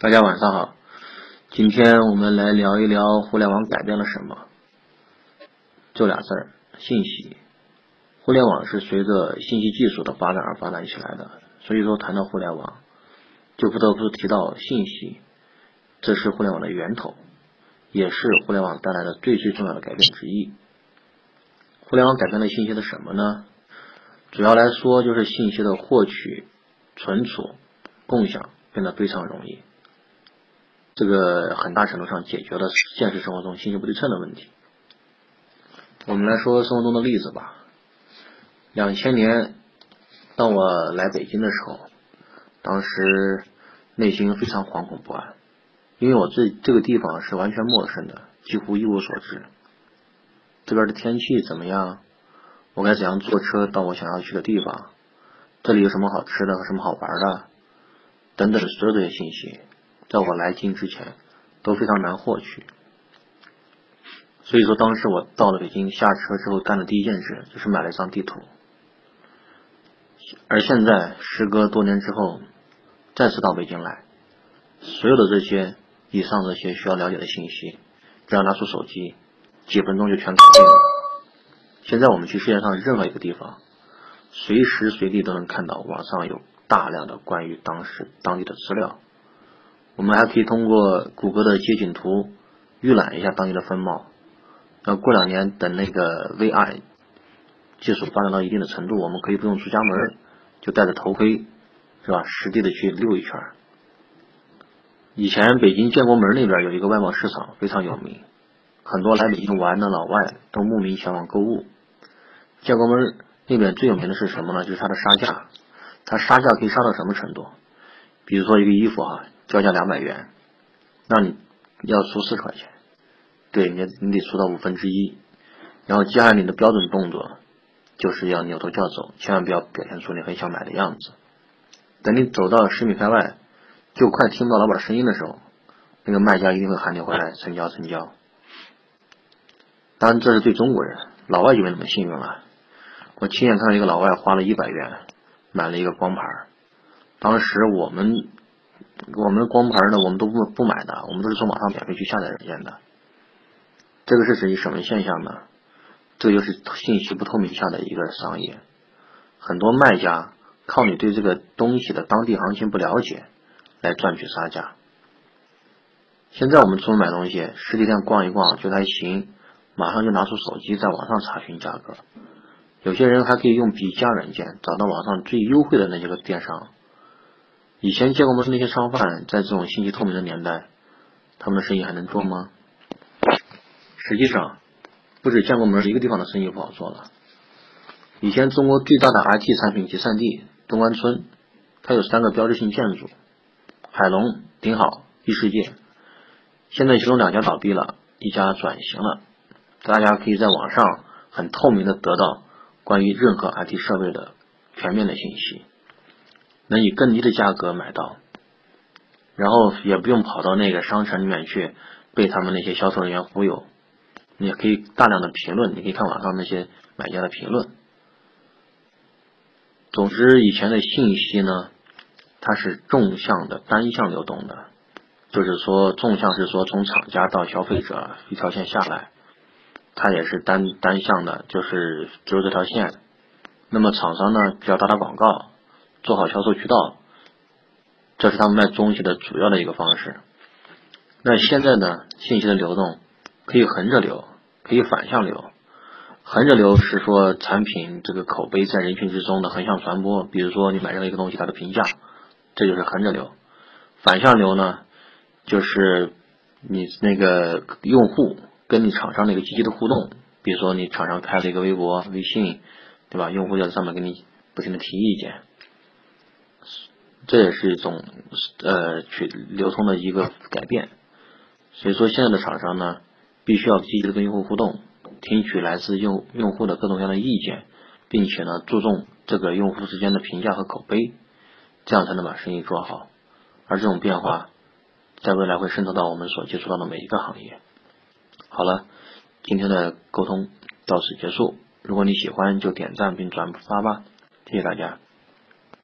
大家晚上好，今天我们来聊一聊互联网改变了什么。就俩字儿，信息。互联网是随着信息技术的发展而发展起来的，所以说谈到互联网，就不得不提到信息，这是互联网的源头，也是互联网带来的最最重要的改变之一。互联网改变了信息的什么呢？主要来说就是信息的获取、存储、共享变得非常容易。这个很大程度上解决了现实生活中信息不对称的问题。我们来说生活中的例子吧。两千年，当我来北京的时候，当时内心非常惶恐不安，因为我这这个地方是完全陌生的，几乎一无所知。这边的天气怎么样？我该怎样坐车到我想要去的地方？这里有什么好吃的和什么好玩的？等等所有这些信息。在我来京之前都非常难获取，所以说当时我到了北京，下车之后干的第一件事就是买了一张地图。而现在时隔多年之后，再次到北京来，所有的这些以上这些需要了解的信息，只要拿出手机，几分钟就全搞定了。现在我们去世界上任何一个地方，随时随地都能看到网上有大量的关于当时当地的资料。我们还可以通过谷歌的街景图预览一下当地的风貌。那过两年等那个 VR 技术发展到一定的程度，我们可以不用出家门，就戴着头盔，是吧？实地的去溜一圈。以前北京建国门那边有一个外贸市场非常有名，很多来北京玩的老外都慕名前往购物。建国门那边最有名的是什么呢？就是它的杀价，它杀价可以杀到什么程度？比如说一个衣服啊。交价两百元，那你要出四十块钱，对你你得出到五分之一，然后接下来你的标准动作就是要扭头就要走，千万不要表现出你很想买的样子。等你走到十米开外，就快听不到老板的声音的时候，那个卖家一定会喊你回来成交成交。当然这是对中国人，老外就没那么幸运了。我亲眼看到一个老外花了一百元买了一个光盘，当时我们。我们光盘呢，我们都不不买的，我们都是从网上免费去下载软件的。这个是属于什么现象呢？这就是信息不透明下的一个商业。很多卖家靠你对这个东西的当地行情不了解来赚取差价。现在我们出门买东西，实体店逛一逛觉得还行，马上就拿出手机在网上查询价格。有些人还可以用比价软件找到网上最优惠的那些个电商。以前建国门那些商贩，在这种信息透明的年代，他们的生意还能做吗？实际上，不止建国门一个地方的生意不好做了。以前中国最大的 IT 产品集散地东关村，它有三个标志性建筑：海龙、顶好、异世界。现在其中两家倒闭了，一家转型了。大家可以在网上很透明的得到关于任何 IT 设备的全面的信息。能以更低的价格买到，然后也不用跑到那个商城里面去被他们那些销售人员忽悠，你也可以大量的评论，你可以看网上那些买家的评论。总之，以前的信息呢，它是纵向的单向流动的，就是说纵向是说从厂家到消费者一条线下来，它也是单单向的，就是只有这条线。那么厂商呢，只要打打广告。做好销售渠道，这是他们卖东西的主要的一个方式。那现在呢，信息的流动可以横着流，可以反向流。横着流是说产品这个口碑在人群之中的横向传播，比如说你买任何一个东西，它的评价，这就是横着流。反向流呢，就是你那个用户跟你厂商的一个积极的互动，比如说你厂商开了一个微博、微信，对吧？用户在上面给你不停的提意见。这也是一种呃去流通的一个改变，所以说现在的厂商呢，必须要积极的跟用户互动，听取来自用用户的各种各样的意见，并且呢注重这个用户之间的评价和口碑，这样才能把生意做好。而这种变化，在未来会渗透到我们所接触到的每一个行业。好了，今天的沟通到此结束。如果你喜欢，就点赞并转发吧，谢谢大家。